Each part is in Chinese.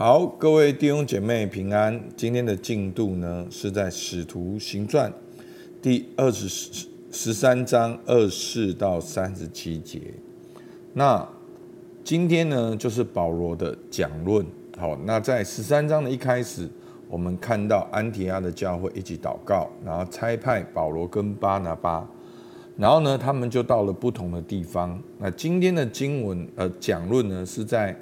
好，各位弟兄姐妹平安。今天的进度呢，是在《使徒行传》第二十十三章二四到三十七节。那今天呢，就是保罗的讲论。好，那在十三章的一开始，我们看到安提阿的教会一起祷告，然后差派保罗跟巴拿巴，然后呢，他们就到了不同的地方。那今天的经文呃讲论呢，是在。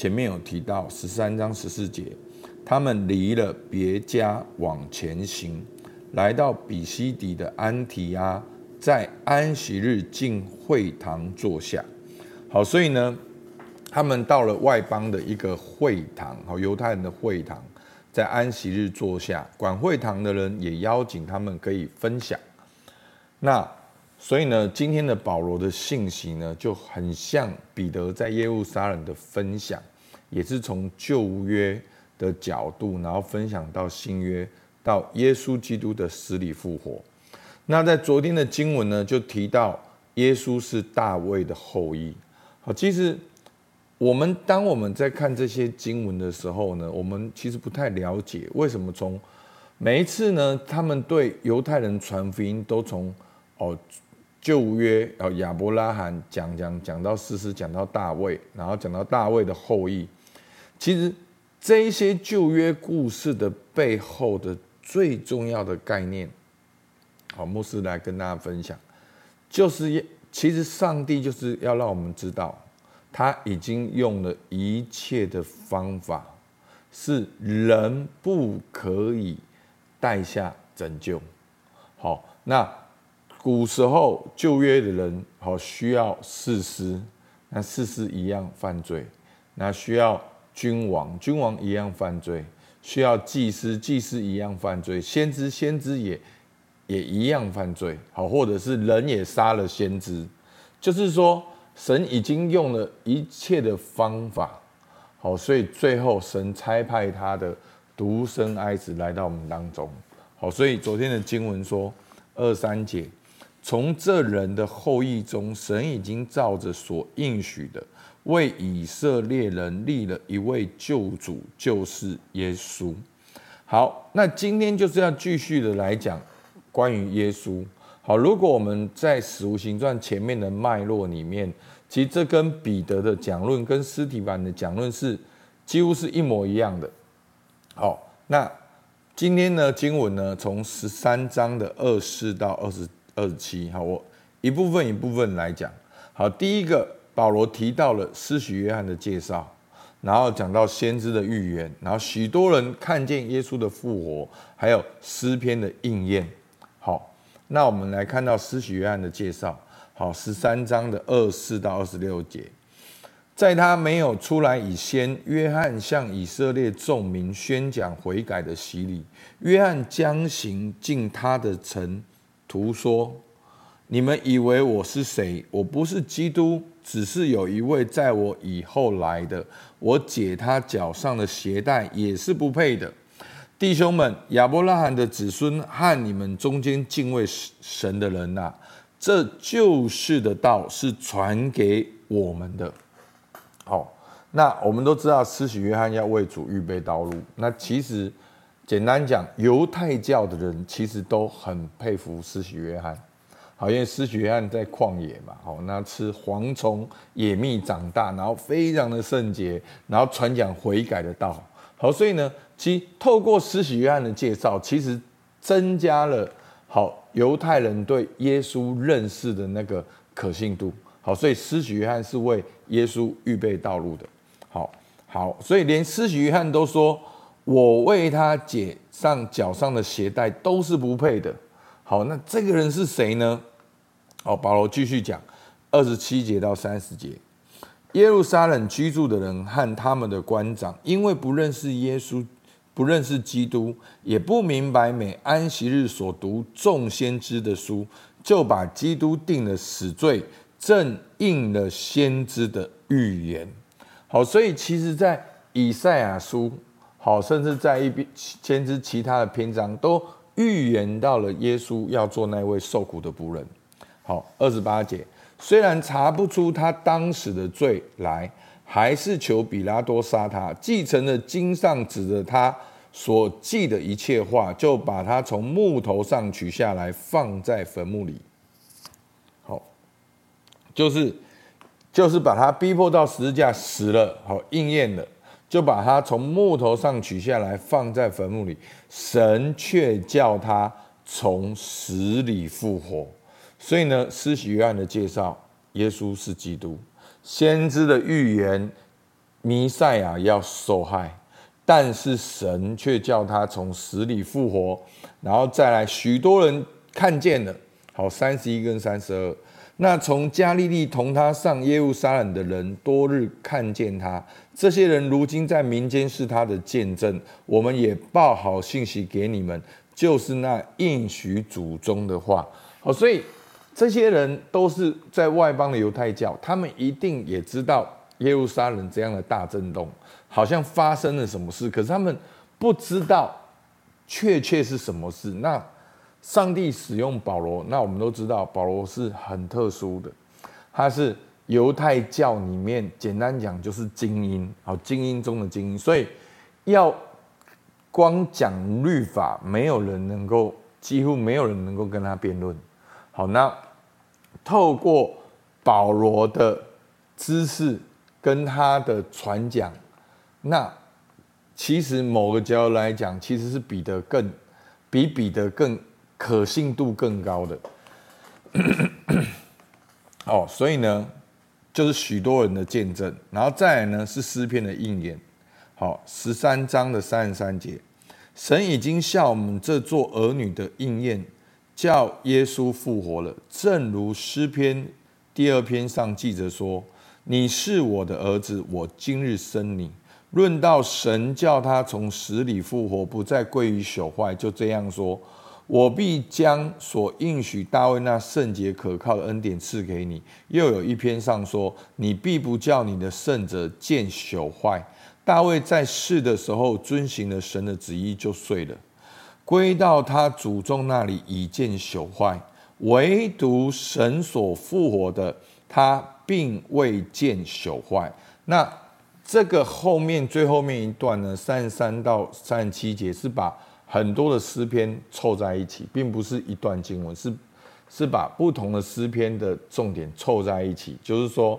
前面有提到十三章十四节，他们离了别家往前行，来到比西底的安提阿，在安息日进会堂坐下。好，所以呢，他们到了外邦的一个会堂，好，犹太人的会堂，在安息日坐下，管会堂的人也邀请他们可以分享。那所以呢，今天的保罗的信息呢，就很像彼得在耶路撒冷的分享，也是从旧约的角度，然后分享到新约，到耶稣基督的死里复活。那在昨天的经文呢，就提到耶稣是大卫的后裔。好，其实我们当我们在看这些经文的时候呢，我们其实不太了解为什么从每一次呢，他们对犹太人传福音都从哦。旧约哦，亚伯拉罕讲讲讲到士师，讲到大卫，然后讲到大卫的后裔。其实这些旧约故事的背后的最重要的概念，好，牧师来跟大家分享，就是其实上帝就是要让我们知道，他已经用了一切的方法，是人不可以带下拯救。好，那。古时候旧约的人好需要事师，那士师一样犯罪；那需要君王，君王一样犯罪；需要祭司，祭司一样犯罪；先知，先知也也一样犯罪。好，或者是人也杀了先知，就是说神已经用了一切的方法，好，所以最后神差派他的独生爱子来到我们当中。好，所以昨天的经文说二三节。从这人的后裔中，神已经照着所应许的，为以色列人立了一位救主，就是耶稣。好，那今天就是要继续的来讲关于耶稣。好，如果我们在使徒行传前面的脉络里面，其实这跟彼得的讲论跟尸体版的讲论是几乎是一模一样的。好，那今天呢，经文呢，从十三章的二四到二十。二十七，好，我一部分一部分来讲。好，第一个，保罗提到了施洗约翰的介绍，然后讲到先知的预言，然后许多人看见耶稣的复活，还有诗篇的应验。好，那我们来看到施洗约翰的介绍。好，十三章的二四到二十六节，在他没有出来以先，约翰向以色列众民宣讲悔改的洗礼。约翰将行进他的城。徒说：“你们以为我是谁？我不是基督，只是有一位在我以后来的。我解他脚上的鞋带也是不配的。弟兄们，亚伯拉罕的子孙和你们中间敬畏神的人呐、这救世的道是传给我们的。好，那我们都知道，施洗约翰要为主预备道路。那其实。”简单讲，犹太教的人其实都很佩服施洗约翰，好，因为施洗约翰在旷野嘛，好，那吃蝗虫野蜜长大，然后非常的圣洁，然后传讲悔改的道，好，所以呢，其透过施洗约翰的介绍，其实增加了好犹太人对耶稣认识的那个可信度，好，所以施洗约翰是为耶稣预备道路的，好，好，所以连施洗约翰都说。我为他解上脚上的鞋带都是不配的。好，那这个人是谁呢？好，保罗继续讲二十七节到三十节。耶路撒冷居住的人和他们的官长，因为不认识耶稣，不认识基督，也不明白每安息日所读众先知的书，就把基督定了死罪，正应了先知的预言。好，所以其实，在以赛亚书。好，甚至在一边先知其他的篇章都预言到了耶稣要做那位受苦的仆人。好，二十八节，虽然查不出他当时的罪来，还是求比拉多杀他。继承了经上指着他所记的一切话，就把他从木头上取下来，放在坟墓里。好，就是就是把他逼迫到十字架死了，好应验了，就把他从木头上取下来，放在坟墓里。神却叫他从死里复活。所以呢，施洗约翰的介绍，耶稣是基督。先知的预言，弥赛亚要受害，但是神却叫他从死里复活，然后再来，许多人看见了。好，三十一跟三十二，那从加利利同他上耶路撒冷的人，多日看见他。这些人如今在民间是他的见证。我们也报好信息给你们，就是那应许祖宗的话。好，所以。这些人都是在外邦的犹太教，他们一定也知道耶路撒冷这样的大震动，好像发生了什么事，可是他们不知道确切是什么事。那上帝使用保罗，那我们都知道保罗是很特殊的，他是犹太教里面简单讲就是精英，好，精英中的精英，所以要光讲律法，没有人能够，几乎没有人能够跟他辩论。好，那透过保罗的知识跟他的传讲，那其实某个角度来讲，其实是彼得更比彼得更可信度更高的。哦，所以呢，就是许多人的见证，然后再来呢是诗篇的应验。好，十三章的三十三节，神已经向我们这做儿女的应验。叫耶稣复活了，正如诗篇第二篇上记着说：“你是我的儿子，我今日生你。”论到神叫他从死里复活，不再归于朽坏，就这样说：“我必将所应许大卫那圣洁可靠的恩典赐给你。”又有一篇上说：“你必不叫你的圣者见朽坏。”大卫在世的时候遵行了神的旨意，就睡了。归到他祖宗那里，已见朽坏；唯独神所复活的，他并未见朽坏。那这个后面最后面一段呢，三十三到三十七节是把很多的诗篇凑在一起，并不是一段经文，是是把不同的诗篇的重点凑在一起。就是说，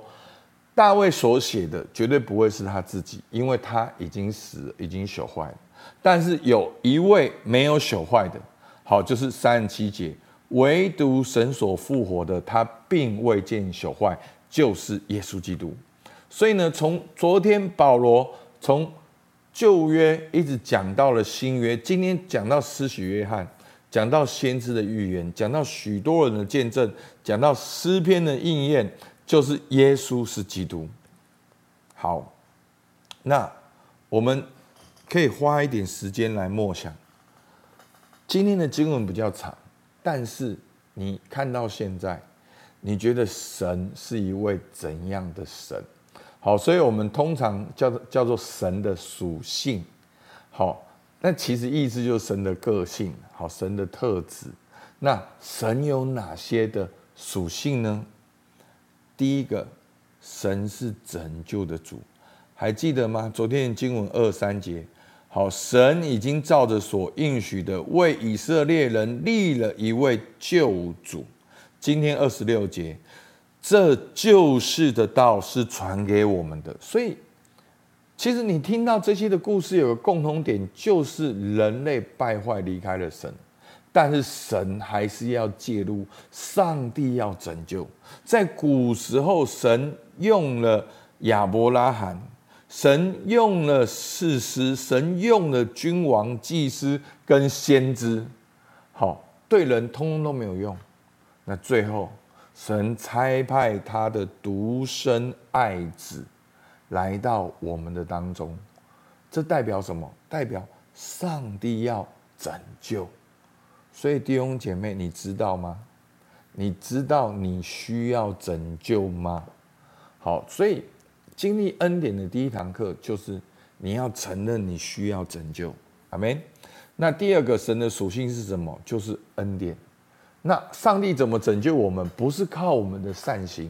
大卫所写的绝对不会是他自己，因为他已经死，已经朽坏了。但是有一位没有朽坏的，好，就是三十七节，唯独神所复活的，他并未见朽坏，就是耶稣基督。所以呢，从昨天保罗从旧约一直讲到了新约，今天讲到施洗约翰，讲到先知的预言，讲到许多人的见证，讲到诗篇的应验，就是耶稣是基督。好，那我们。可以花一点时间来默想。今天的经文比较长，但是你看到现在，你觉得神是一位怎样的神？好，所以我们通常叫做叫做神的属性。好，那其实意思就是神的个性，好，神的特质。那神有哪些的属性呢？第一个，神是拯救的主，还记得吗？昨天经文二三节。好，神已经照着所应许的，为以色列人立了一位救主。今天二十六节，这救世的道是传给我们的。所以，其实你听到这些的故事，有个共同点，就是人类败坏离开了神，但是神还是要介入，上帝要拯救。在古时候，神用了亚伯拉罕。神用了士师，神用了君王、祭司跟先知，好，对人通通都没有用。那最后，神差派他的独生爱子来到我们的当中，这代表什么？代表上帝要拯救。所以弟兄姐妹，你知道吗？你知道你需要拯救吗？好，所以。经历恩典的第一堂课就是你要承认你需要拯救，阿门。那第二个神的属性是什么？就是恩典。那上帝怎么拯救我们？不是靠我们的善行，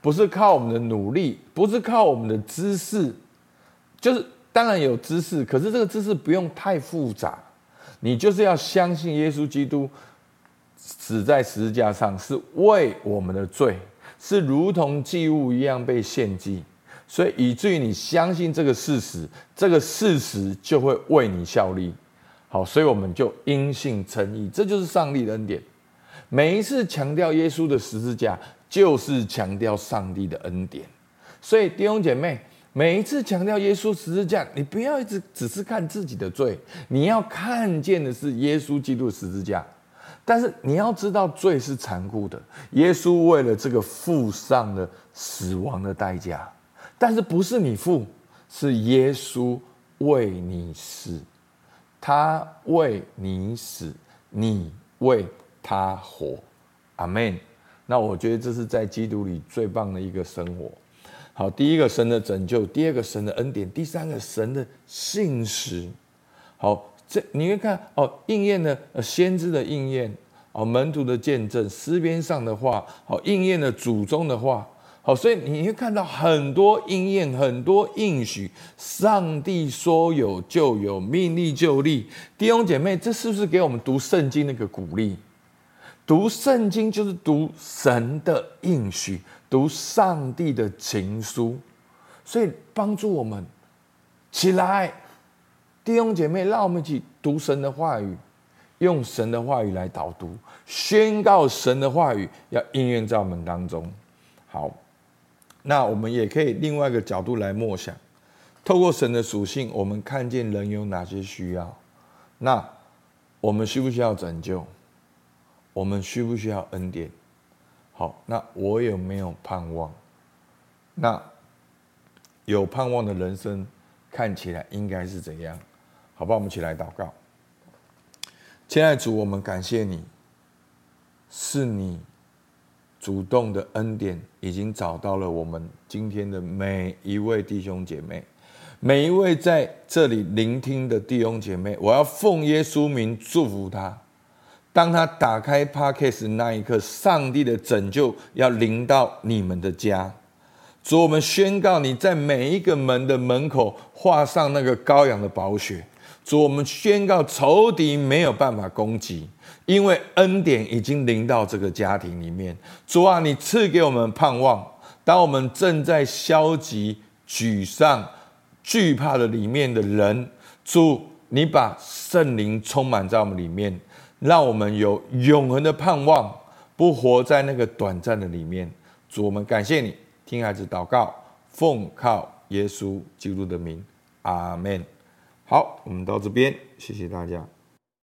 不是靠我们的努力，不是靠我们的知识，就是当然有知识，可是这个知识不用太复杂，你就是要相信耶稣基督死在十字架上是为我们的罪，是如同祭物一样被献祭，所以以至于你相信这个事实，这个事实就会为你效力。好，所以我们就因信称义，这就是上帝的恩典。每一次强调耶稣的十字架，就是强调上帝的恩典。所以弟兄姐妹，每一次强调耶稣十字架，你不要一直只是看自己的罪，你要看见的是耶稣基督十字架。但是你要知道，罪是残酷的，耶稣为了这个付上了死亡的代价。但是不是你付，是耶稣为你死。他为你死，你为他活，阿门。那我觉得这是在基督里最棒的一个生活。好，第一个神的拯救，第二个神的恩典，第三个神的信实。好，这你会看哦，应验了先知的应验，哦，门徒的见证，诗篇上的话，好，应验了祖宗的话。好，所以你会看到很多应验，很多应许。上帝说有就有，命立就立。弟兄姐妹，这是不是给我们读圣经那个鼓励？读圣经就是读神的应许，读上帝的情书，所以帮助我们起来。弟兄姐妹，让我们一起读神的话语，用神的话语来导读，宣告神的话语要应验在我们当中。好。那我们也可以另外一个角度来默想，透过神的属性，我们看见人有哪些需要。那我们需不需要拯救？我们需不需要恩典？好，那我有没有盼望？那有盼望的人生看起来应该是怎样？好吧，我们起来祷告。亲爱的主，我们感谢你，是你。主动的恩典已经找到了我们今天的每一位弟兄姐妹，每一位在这里聆听的弟兄姐妹，我要奉耶稣名祝福他。当他打开 Podcast 那一刻，上帝的拯救要临到你们的家。主，我们宣告你在每一个门的门口画上那个羔羊的宝血。主，我们宣告仇敌没有办法攻击。因为恩典已经临到这个家庭里面，主啊，你赐给我们盼望。当我们正在消极、沮丧、惧怕的里面的人，主，你把圣灵充满在我们里面，让我们有永恒的盼望，不活在那个短暂的里面。主，我们感谢你，听孩子祷告，奉靠耶稣基督的名，阿门。好，我们到这边，谢谢大家。